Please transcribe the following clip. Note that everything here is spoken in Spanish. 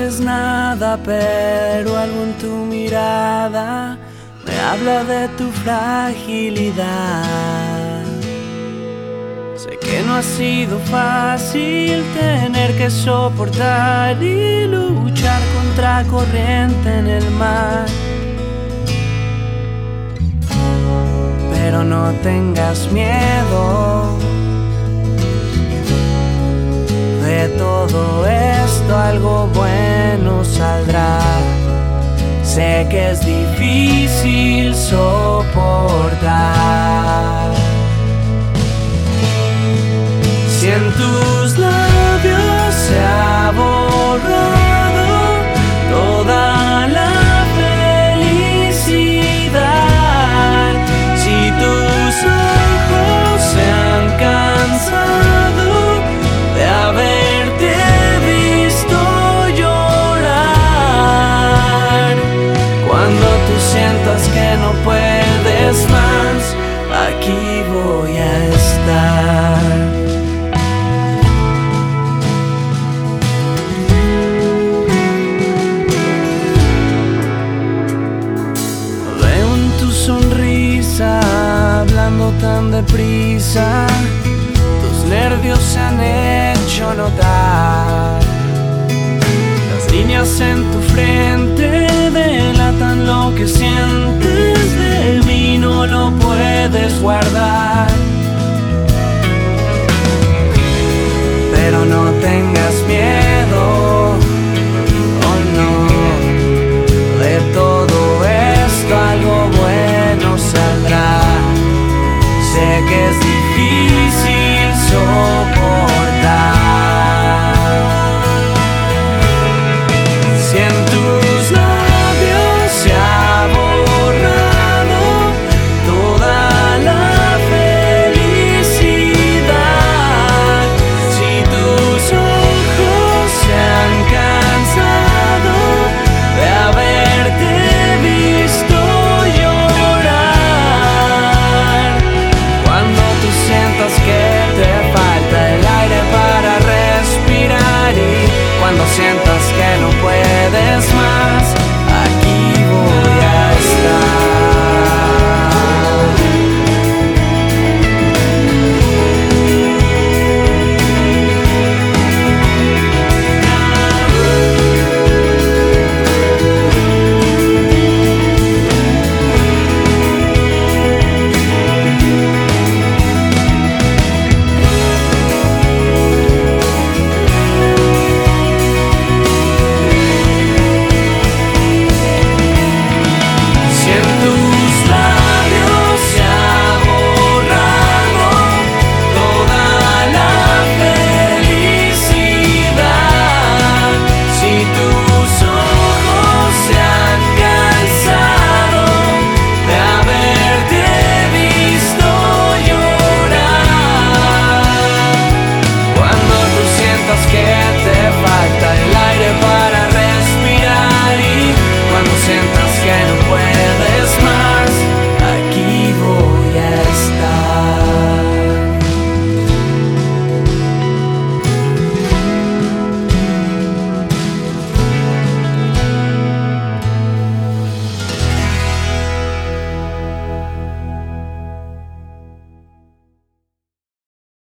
dices nada, pero algo en tu mirada me habla de tu fragilidad. Sé que no ha sido fácil tener que soportar y luchar contra corriente en el mar. Pero no tengas miedo Sé que es difícil soportar. Si en tan deprisa, tus nervios se han hecho notar. Las líneas en tu frente delatan lo que sientes de mí, no lo puedes guardar.